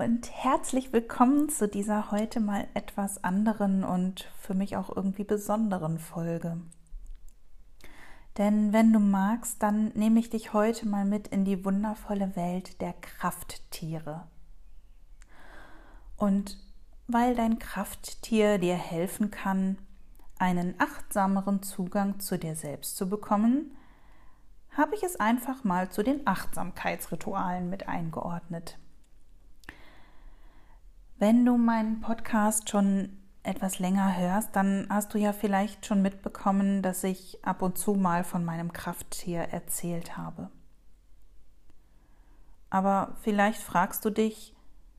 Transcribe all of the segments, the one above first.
und herzlich willkommen zu dieser heute mal etwas anderen und für mich auch irgendwie besonderen Folge. Denn wenn du magst, dann nehme ich dich heute mal mit in die wundervolle Welt der Krafttiere. Und weil dein Krafttier dir helfen kann, einen achtsameren Zugang zu dir selbst zu bekommen, habe ich es einfach mal zu den Achtsamkeitsritualen mit eingeordnet. Wenn du meinen Podcast schon etwas länger hörst, dann hast du ja vielleicht schon mitbekommen, dass ich ab und zu mal von meinem Krafttier erzählt habe. Aber vielleicht fragst du dich,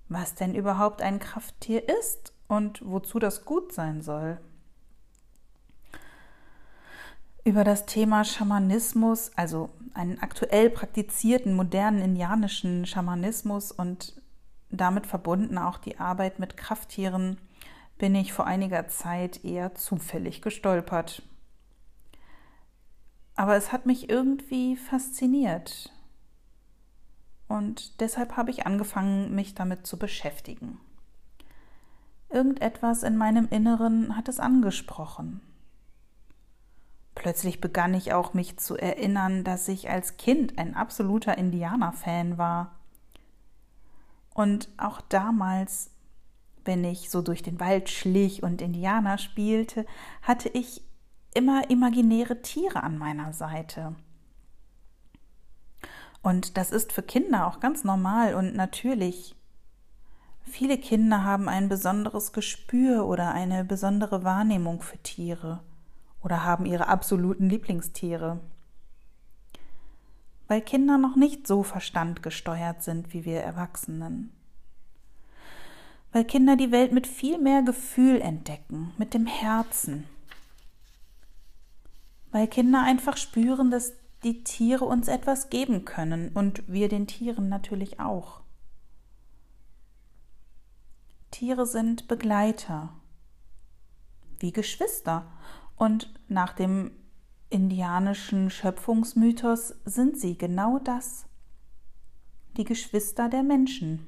was denn überhaupt ein Krafttier ist und wozu das gut sein soll. Über das Thema Schamanismus, also einen aktuell praktizierten modernen indianischen Schamanismus und damit verbunden auch die Arbeit mit Krafttieren, bin ich vor einiger Zeit eher zufällig gestolpert. Aber es hat mich irgendwie fasziniert. Und deshalb habe ich angefangen, mich damit zu beschäftigen. Irgendetwas in meinem Inneren hat es angesprochen. Plötzlich begann ich auch mich zu erinnern, dass ich als Kind ein absoluter Indianer-Fan war. Und auch damals, wenn ich so durch den Wald schlich und Indianer spielte, hatte ich immer imaginäre Tiere an meiner Seite. Und das ist für Kinder auch ganz normal und natürlich. Viele Kinder haben ein besonderes Gespür oder eine besondere Wahrnehmung für Tiere oder haben ihre absoluten Lieblingstiere weil Kinder noch nicht so verstandgesteuert sind wie wir Erwachsenen. Weil Kinder die Welt mit viel mehr Gefühl entdecken, mit dem Herzen. Weil Kinder einfach spüren, dass die Tiere uns etwas geben können und wir den Tieren natürlich auch. Tiere sind Begleiter, wie Geschwister. Und nach dem indianischen Schöpfungsmythos sind sie genau das, die Geschwister der Menschen.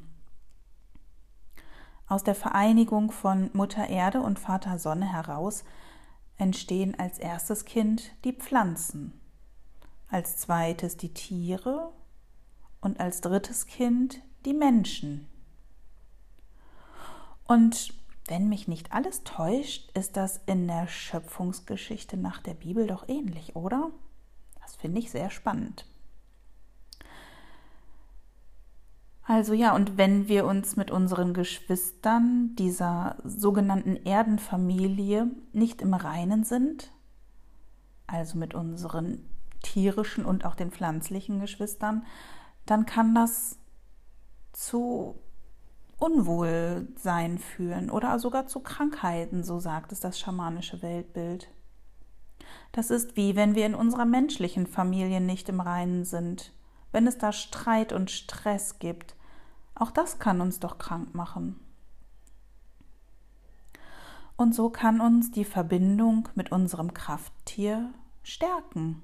Aus der Vereinigung von Mutter Erde und Vater Sonne heraus entstehen als erstes Kind die Pflanzen, als zweites die Tiere und als drittes Kind die Menschen. Und wenn mich nicht alles täuscht, ist das in der Schöpfungsgeschichte nach der Bibel doch ähnlich, oder? Das finde ich sehr spannend. Also ja, und wenn wir uns mit unseren Geschwistern dieser sogenannten Erdenfamilie nicht im Reinen sind, also mit unseren tierischen und auch den pflanzlichen Geschwistern, dann kann das zu Unwohlsein führen oder sogar zu Krankheiten, so sagt es das schamanische Weltbild. Das ist wie wenn wir in unserer menschlichen Familie nicht im Reinen sind, wenn es da Streit und Stress gibt. Auch das kann uns doch krank machen. Und so kann uns die Verbindung mit unserem Krafttier stärken.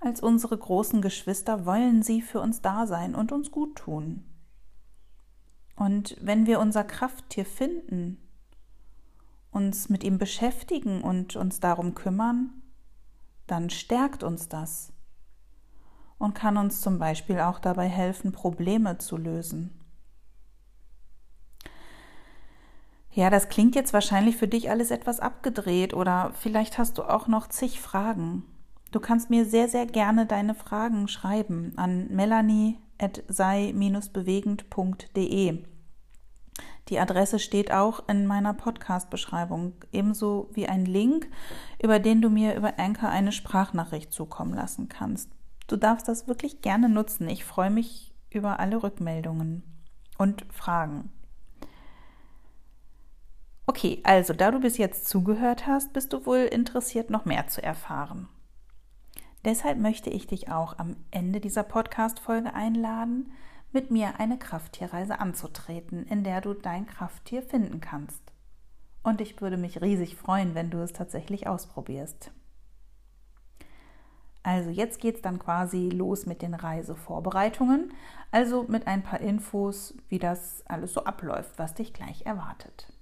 Als unsere großen Geschwister wollen sie für uns da sein und uns gut tun. Und wenn wir unser Krafttier finden, uns mit ihm beschäftigen und uns darum kümmern, dann stärkt uns das und kann uns zum Beispiel auch dabei helfen, Probleme zu lösen. Ja, das klingt jetzt wahrscheinlich für dich alles etwas abgedreht oder vielleicht hast du auch noch zig Fragen. Du kannst mir sehr, sehr gerne deine Fragen schreiben an melanie sei-bewegend.de. Die Adresse steht auch in meiner Podcast-Beschreibung, ebenso wie ein Link, über den du mir über Anchor eine Sprachnachricht zukommen lassen kannst. Du darfst das wirklich gerne nutzen. Ich freue mich über alle Rückmeldungen und Fragen. Okay, also da du bis jetzt zugehört hast, bist du wohl interessiert, noch mehr zu erfahren. Deshalb möchte ich dich auch am Ende dieser Podcast-Folge einladen, mit mir eine Krafttierreise anzutreten, in der du dein Krafttier finden kannst. Und ich würde mich riesig freuen, wenn du es tatsächlich ausprobierst. Also jetzt geht es dann quasi los mit den Reisevorbereitungen, also mit ein paar Infos, wie das alles so abläuft, was dich gleich erwartet.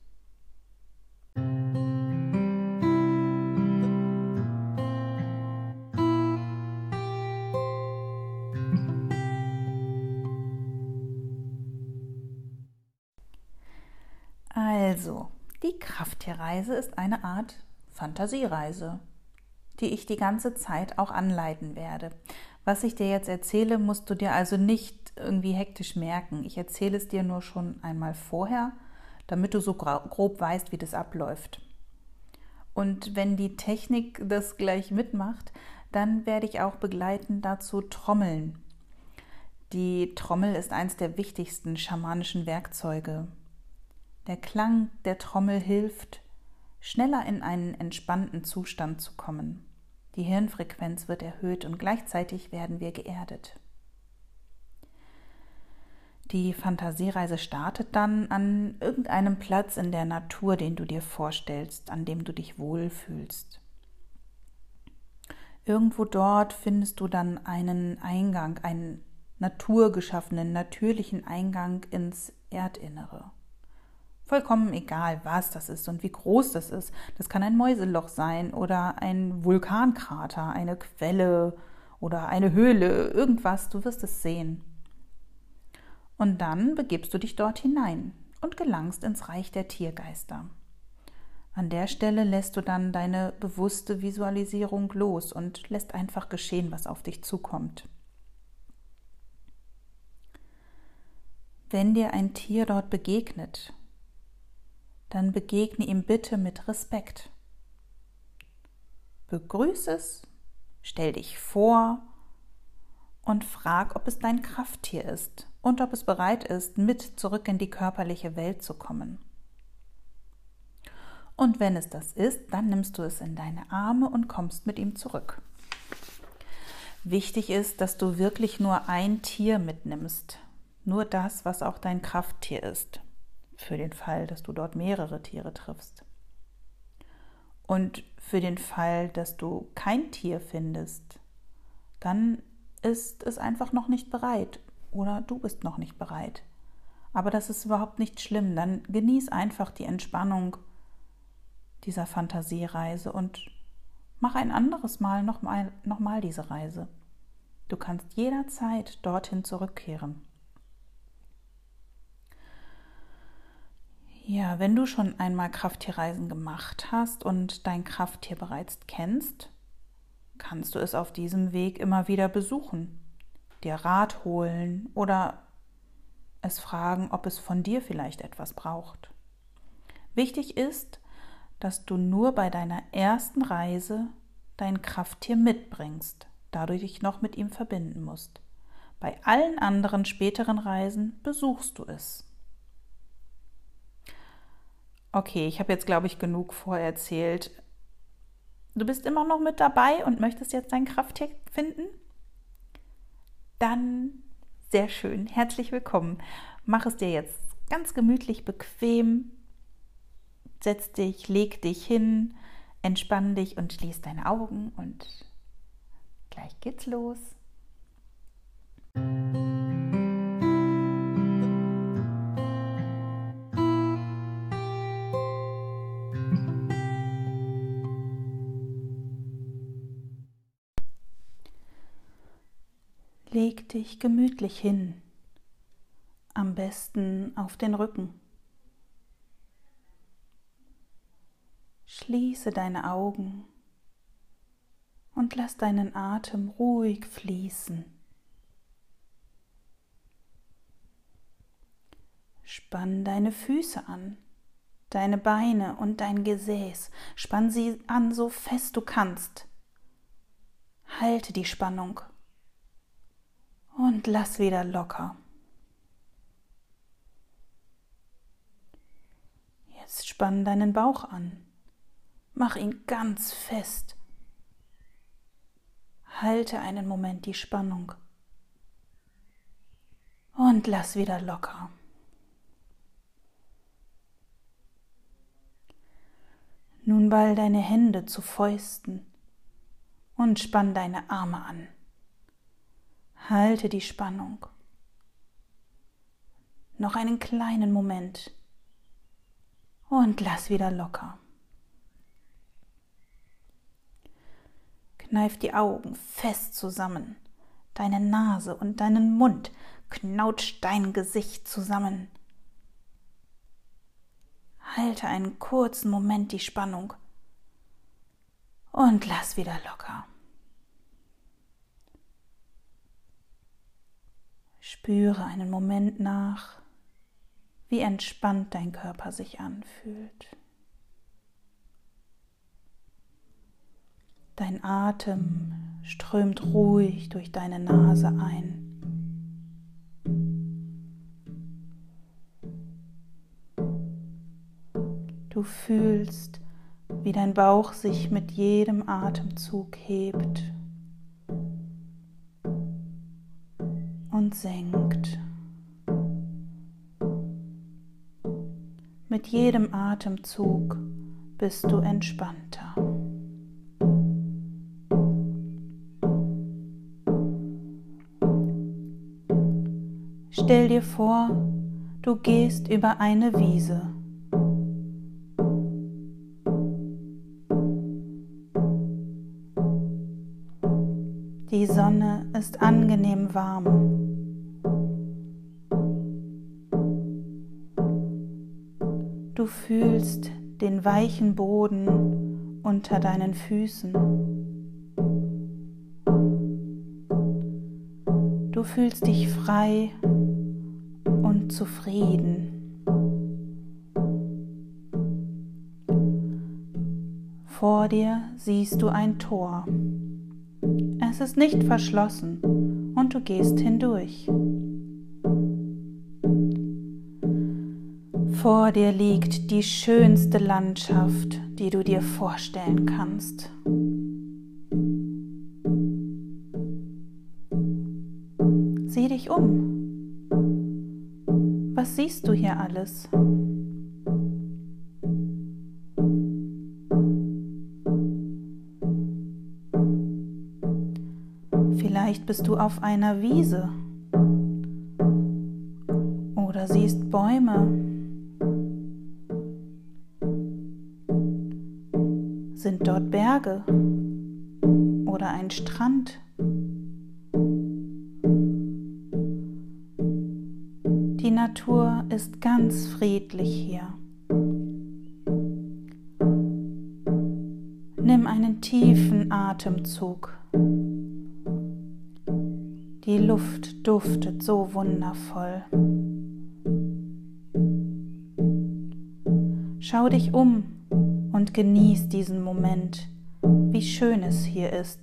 Also, die Krafttierreise ist eine Art Fantasiereise die ich die ganze Zeit auch anleiten werde. Was ich dir jetzt erzähle, musst du dir also nicht irgendwie hektisch merken. Ich erzähle es dir nur schon einmal vorher, damit du so grob weißt, wie das abläuft. Und wenn die Technik das gleich mitmacht, dann werde ich auch begleiten dazu trommeln. Die Trommel ist eines der wichtigsten schamanischen Werkzeuge. Der Klang der Trommel hilft, schneller in einen entspannten Zustand zu kommen. Die Hirnfrequenz wird erhöht und gleichzeitig werden wir geerdet. Die Fantasiereise startet dann an irgendeinem Platz in der Natur, den du dir vorstellst, an dem du dich wohlfühlst. Irgendwo dort findest du dann einen Eingang, einen naturgeschaffenen, natürlichen Eingang ins Erdinnere. Vollkommen egal, was das ist und wie groß das ist. Das kann ein Mäuseloch sein oder ein Vulkankrater, eine Quelle oder eine Höhle, irgendwas, du wirst es sehen. Und dann begibst du dich dort hinein und gelangst ins Reich der Tiergeister. An der Stelle lässt du dann deine bewusste Visualisierung los und lässt einfach geschehen, was auf dich zukommt. Wenn dir ein Tier dort begegnet, dann begegne ihm bitte mit Respekt. Begrüße es, stell dich vor und frag, ob es dein Krafttier ist und ob es bereit ist, mit zurück in die körperliche Welt zu kommen. Und wenn es das ist, dann nimmst du es in deine Arme und kommst mit ihm zurück. Wichtig ist, dass du wirklich nur ein Tier mitnimmst, nur das, was auch dein Krafttier ist für den Fall, dass du dort mehrere Tiere triffst. Und für den Fall, dass du kein Tier findest, dann ist es einfach noch nicht bereit oder du bist noch nicht bereit. Aber das ist überhaupt nicht schlimm. Dann genieß einfach die Entspannung dieser Fantasiereise und mach ein anderes Mal nochmal noch mal diese Reise. Du kannst jederzeit dorthin zurückkehren. Ja, wenn du schon einmal Krafttierreisen gemacht hast und dein Krafttier bereits kennst, kannst du es auf diesem Weg immer wieder besuchen, dir Rat holen oder es fragen, ob es von dir vielleicht etwas braucht. Wichtig ist, dass du nur bei deiner ersten Reise dein Krafttier mitbringst, da du dich noch mit ihm verbinden musst. Bei allen anderen späteren Reisen besuchst du es. Okay, ich habe jetzt, glaube ich, genug vorerzählt. Du bist immer noch mit dabei und möchtest jetzt dein Krafttier finden? Dann sehr schön. Herzlich willkommen. Mach es dir jetzt ganz gemütlich bequem. Setz dich, leg dich hin, entspann dich und schließ deine Augen und gleich geht's los. Leg dich gemütlich hin, am besten auf den Rücken. Schließe deine Augen und lass deinen Atem ruhig fließen. Spann deine Füße an, deine Beine und dein Gesäß. Spann sie an, so fest du kannst. Halte die Spannung und lass wieder locker. Jetzt spann deinen Bauch an. Mach ihn ganz fest. Halte einen Moment die Spannung und lass wieder locker. Nun ball deine Hände zu Fäusten und spann deine Arme an. Halte die Spannung. Noch einen kleinen Moment und lass wieder locker. Kneif die Augen fest zusammen, deine Nase und deinen Mund, knautsch dein Gesicht zusammen. Halte einen kurzen Moment die Spannung und lass wieder locker. Spüre einen Moment nach, wie entspannt dein Körper sich anfühlt. Dein Atem strömt ruhig durch deine Nase ein. Du fühlst, wie dein Bauch sich mit jedem Atemzug hebt senkt. Mit jedem Atemzug bist du entspannter. Stell dir vor, du gehst über eine Wiese. Die Sonne ist angenehm warm. Du fühlst den weichen Boden unter deinen Füßen. Du fühlst dich frei und zufrieden. Vor dir siehst du ein Tor. Es ist nicht verschlossen und du gehst hindurch. Vor dir liegt die schönste Landschaft, die du dir vorstellen kannst. Sieh dich um. Was siehst du hier alles? Vielleicht bist du auf einer Wiese oder siehst Bäume. Berge oder ein Strand? Die Natur ist ganz friedlich hier. Nimm einen tiefen Atemzug. Die Luft duftet so wundervoll. Schau dich um und genieß diesen Moment, wie schön es hier ist.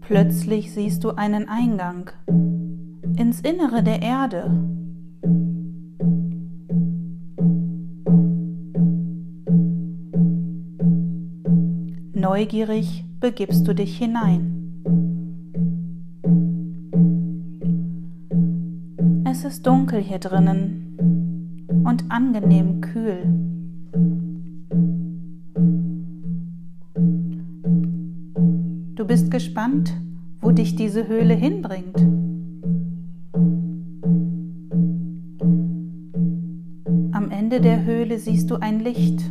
Plötzlich siehst du einen Eingang ins Innere der Erde. Neugierig begibst du dich hinein. Dunkel hier drinnen und angenehm kühl. Du bist gespannt, wo dich diese Höhle hinbringt. Am Ende der Höhle siehst du ein Licht.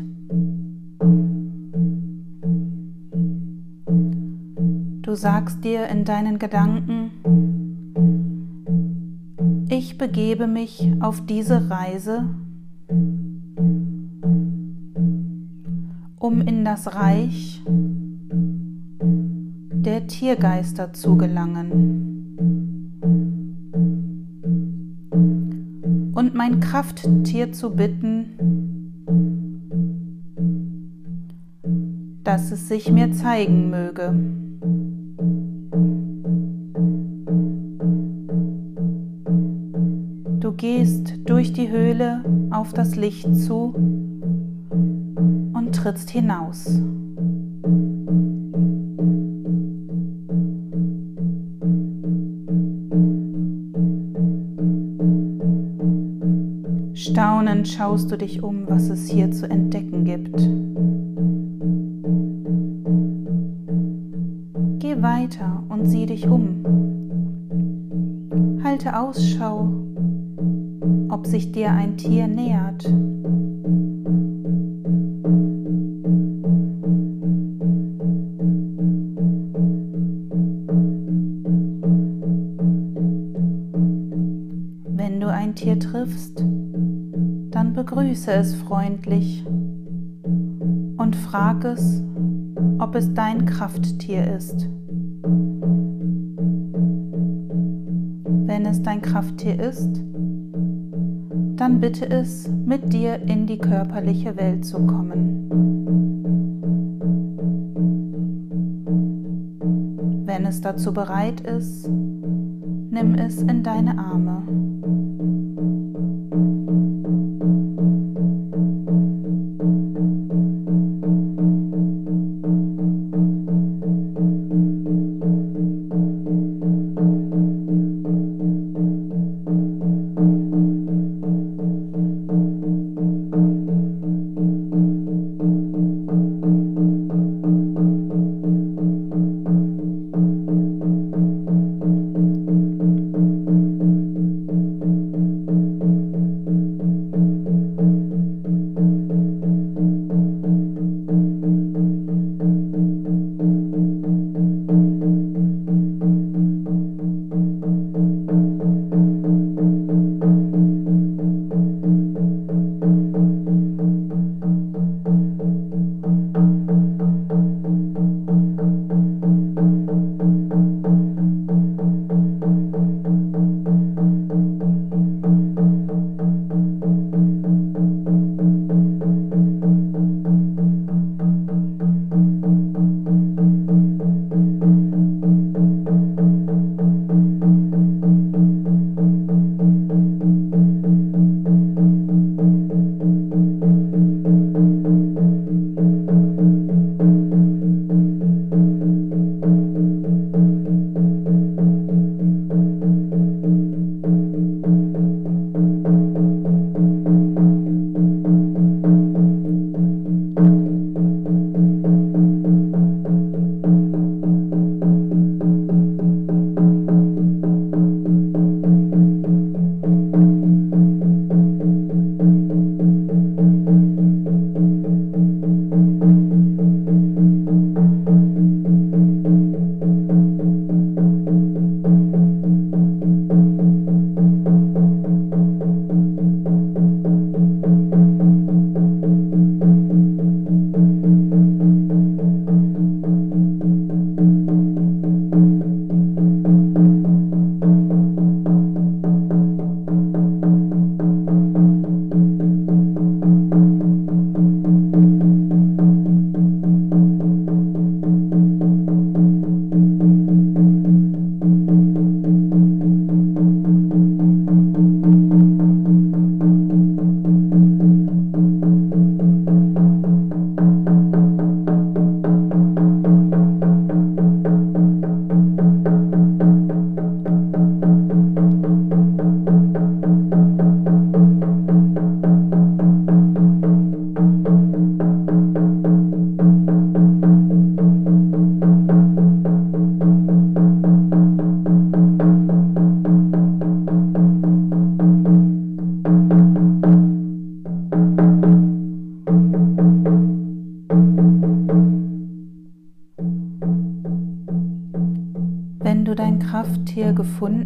Du sagst dir in deinen Gedanken, ich begebe mich auf diese Reise, um in das Reich der Tiergeister zu gelangen und mein Krafttier zu bitten, dass es sich mir zeigen möge. Gehst durch die Höhle auf das Licht zu und trittst hinaus. Staunend schaust du dich um, was es hier zu entdecken gibt. Geh weiter und sieh dich um. Halte Ausschau, dir ein Tier nähert. Wenn du ein Tier triffst, dann begrüße es freundlich und frag es, ob es dein Krafttier ist. Wenn es dein Krafttier ist, dann bitte es, mit dir in die körperliche Welt zu kommen. Wenn es dazu bereit ist, nimm es in deine Arme.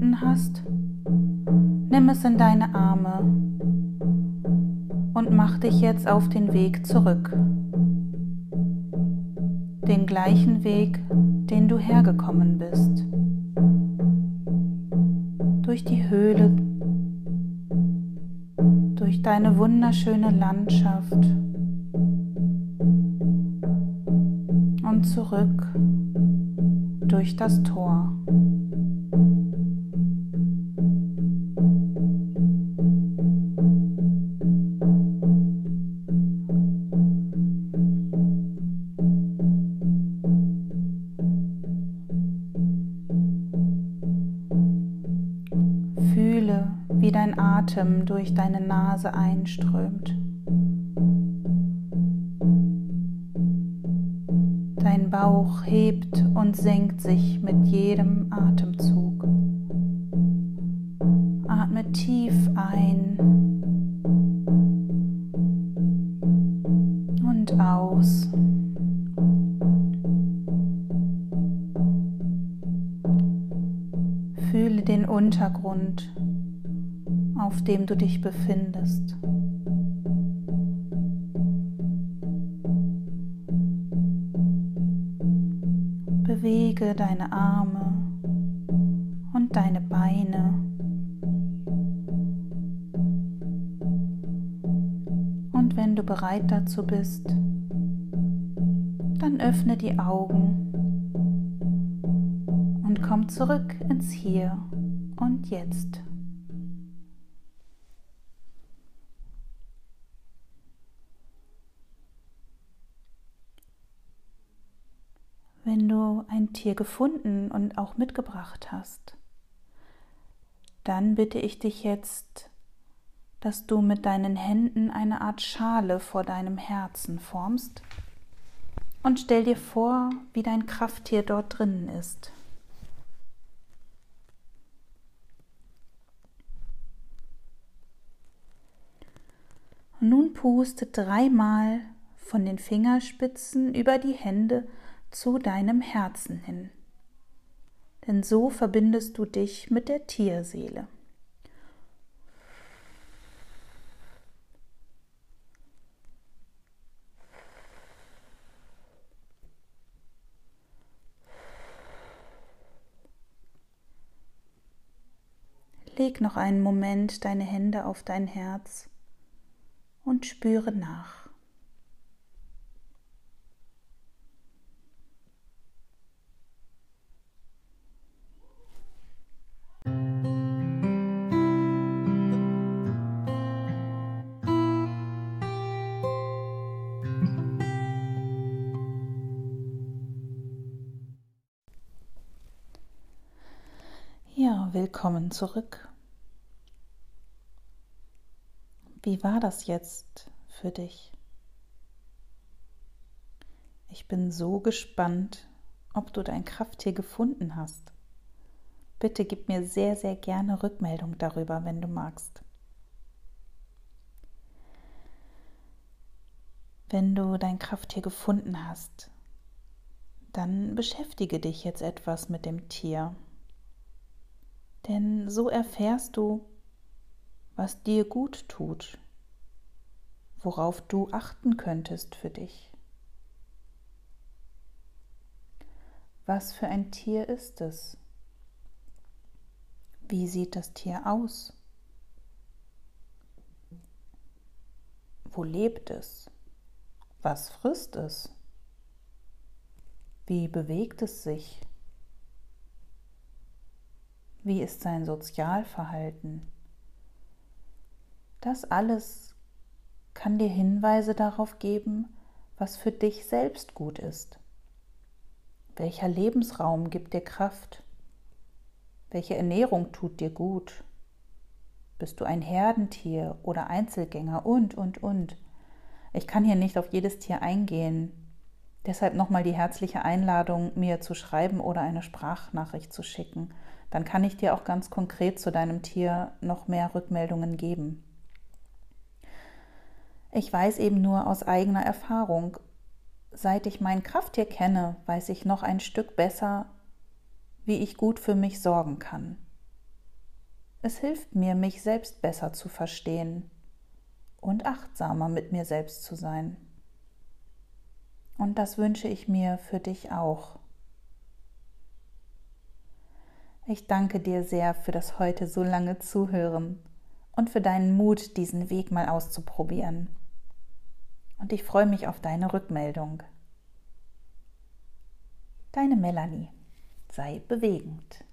Gefunden hast, nimm es in deine Arme und mach dich jetzt auf den Weg zurück. Den gleichen Weg, den du hergekommen bist. Durch die Höhle, durch deine wunderschöne Landschaft und zurück durch das Tor. Atem durch deine Nase einströmt. Dein Bauch hebt und senkt sich mit jedem Atemzug. Atme tief ein und aus. Fühle den Untergrund, auf dem du dich befindest. Bewege deine Arme und deine Beine. Und wenn du bereit dazu bist, dann öffne die Augen und komm zurück ins Hier und Jetzt. Wenn du ein Tier gefunden und auch mitgebracht hast, dann bitte ich dich jetzt, dass du mit deinen Händen eine Art Schale vor deinem Herzen formst und stell dir vor, wie dein Krafttier dort drinnen ist. Nun puste dreimal von den Fingerspitzen über die Hände zu deinem Herzen hin. Denn so verbindest du dich mit der Tierseele. Leg noch einen Moment deine Hände auf dein Herz und spüre nach. Willkommen zurück. Wie war das jetzt für dich? Ich bin so gespannt, ob du dein Krafttier gefunden hast. Bitte gib mir sehr, sehr gerne Rückmeldung darüber, wenn du magst. Wenn du dein Krafttier gefunden hast, dann beschäftige dich jetzt etwas mit dem Tier denn so erfährst du, was dir gut tut, worauf du achten könntest für dich. Was für ein Tier ist es? Wie sieht das Tier aus? Wo lebt es? Was frisst es? Wie bewegt es sich? Wie ist sein Sozialverhalten? Das alles kann dir Hinweise darauf geben, was für dich selbst gut ist. Welcher Lebensraum gibt dir Kraft? Welche Ernährung tut dir gut? Bist du ein Herdentier oder Einzelgänger und, und, und? Ich kann hier nicht auf jedes Tier eingehen. Deshalb nochmal die herzliche Einladung, mir zu schreiben oder eine Sprachnachricht zu schicken dann kann ich dir auch ganz konkret zu deinem Tier noch mehr Rückmeldungen geben. Ich weiß eben nur aus eigener Erfahrung, seit ich mein Krafttier kenne, weiß ich noch ein Stück besser, wie ich gut für mich sorgen kann. Es hilft mir, mich selbst besser zu verstehen und achtsamer mit mir selbst zu sein. Und das wünsche ich mir für dich auch. Ich danke dir sehr für das heute so lange Zuhören und für deinen Mut, diesen Weg mal auszuprobieren. Und ich freue mich auf deine Rückmeldung. Deine Melanie. Sei bewegend.